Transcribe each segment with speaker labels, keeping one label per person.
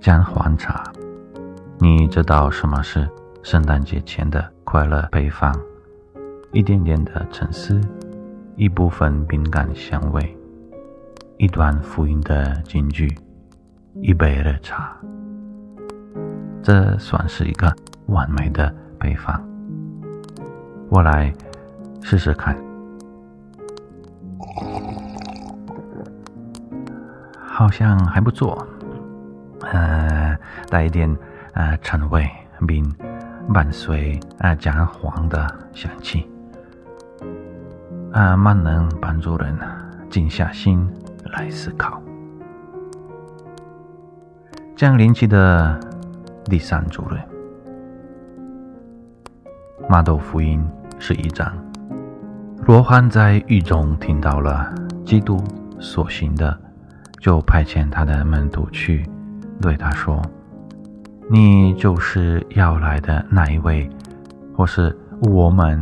Speaker 1: 姜黄茶。你知道什么是圣诞节前的快乐配方？一点点的沉思。一部分饼干香味，一段福音的金句，一杯热茶，这算是一个完美的配方。我来试试看，好像还不错，带一点呃陈味，并伴随呃姜黄的香气。啊，蛮能帮助人静下心来思考。降临期的第三主任，马窦福音是一章。罗汉在狱中听到了基督所行的，就派遣他的门徒去，对他说：“你就是要来的那一位，或是我们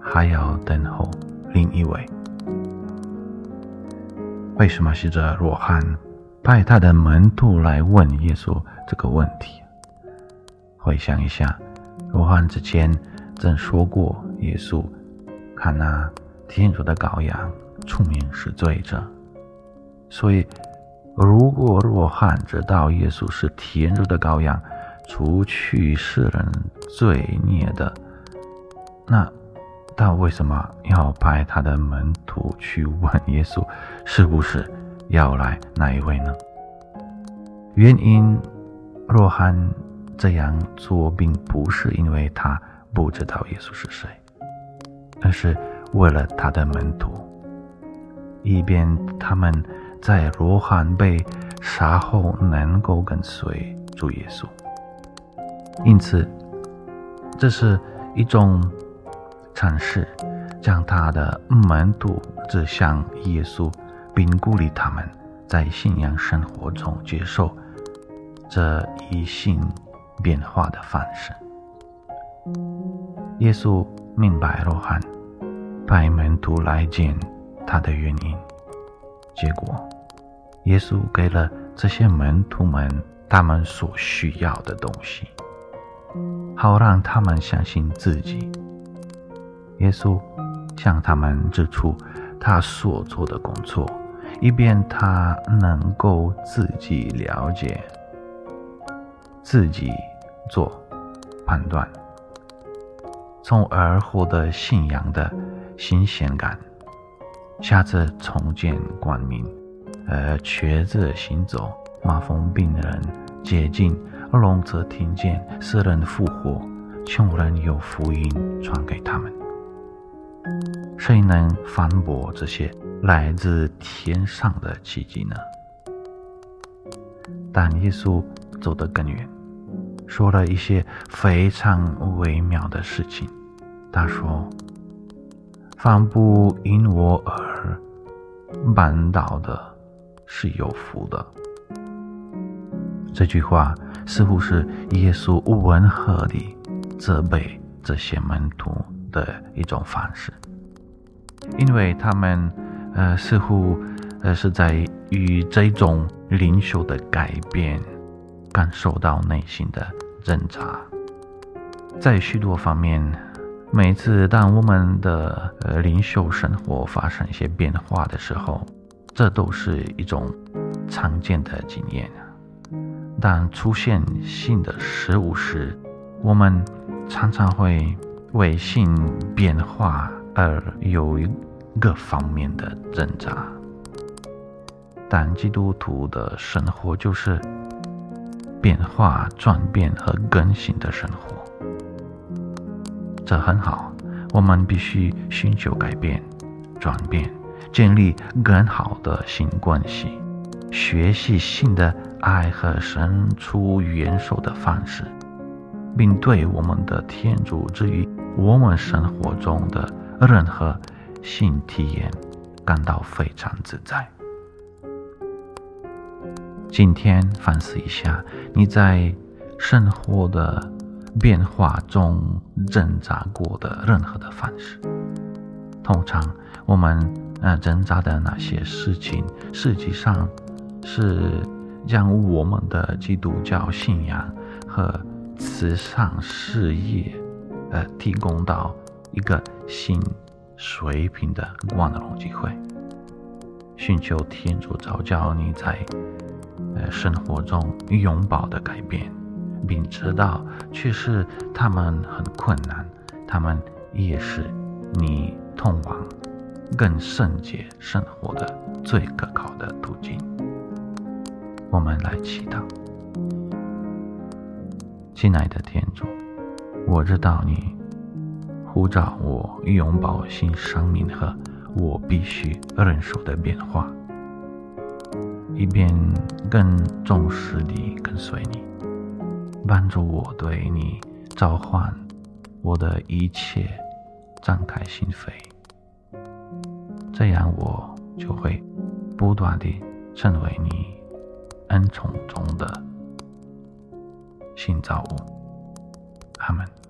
Speaker 1: 还要等候？”另一位，为什么是这罗汉派他的门徒来问耶稣这个问题？回想一下，罗汉之前曾说过：“耶稣，看那天主的羔羊，出名是罪者。”所以，如果罗汉知道耶稣是天主的羔羊，除去世人罪孽的，那？他为什么要派他的门徒去问耶稣，是不是要来那一位呢？原因，若翰这样做，并不是因为他不知道耶稣是谁，而是为了他的门徒，以便他们在罗汉被杀后能够跟随主耶稣。因此，这是一种。尝试将他的门徒指向耶稣，并鼓励他们在信仰生活中接受这一性变化的方式。耶稣明白罗汉派门徒来见他的原因，结果耶稣给了这些门徒们他们所需要的东西，好让他们相信自己。耶稣向他们指出他所做的工作，以便他能够自己了解、自己做判断，从而获得信仰的新鲜感。下次重见光明，而，瘸子行走，麻风病人接近，而龙则听见，死人复活，穷人有福音传给他们。谁能反驳这些来自天上的奇迹呢？但耶稣走得更远，说了一些非常微妙的事情。他说：“凡不因我而绊倒的，是有福的。”这句话似乎是耶稣温和地责备这些门徒的一种方式。因为他们，呃，似乎，呃，是在与这种灵修的改变感受到内心的挣扎。在许多方面，每次当我们的呃灵修生活发生一些变化的时候，这都是一种常见的经验。当出现新的事物时，我们常常会为性变化。而有一个方面的挣扎，但基督徒的生活就是变化、转变和更新的生活，这很好。我们必须寻求改变、转变，建立更好的新关系，学习新的爱和伸出援手的方式，并对我们的天主之于我们生活中的任何新体验感到非常自在。今天反思一下，你在生活的变化中挣扎过的任何的方式。通常，我们呃挣扎的那些事情，实际上是将我们的基督教信仰和慈善事业，呃，提供到一个新水平的光荣机会。寻求天主召教你在呃生活中拥抱的改变，并知道却是他们很困难，他们也是你。通往更圣洁生活的最可靠的途径。我们来祈祷，亲爱的天主，我知道你呼召我拥抱新生命和我必须认受的变化，以便更重视地跟随你，帮助我对你召唤我的一切。张开心扉，这样我就会不断地成为你恩宠中的新造物。阿门。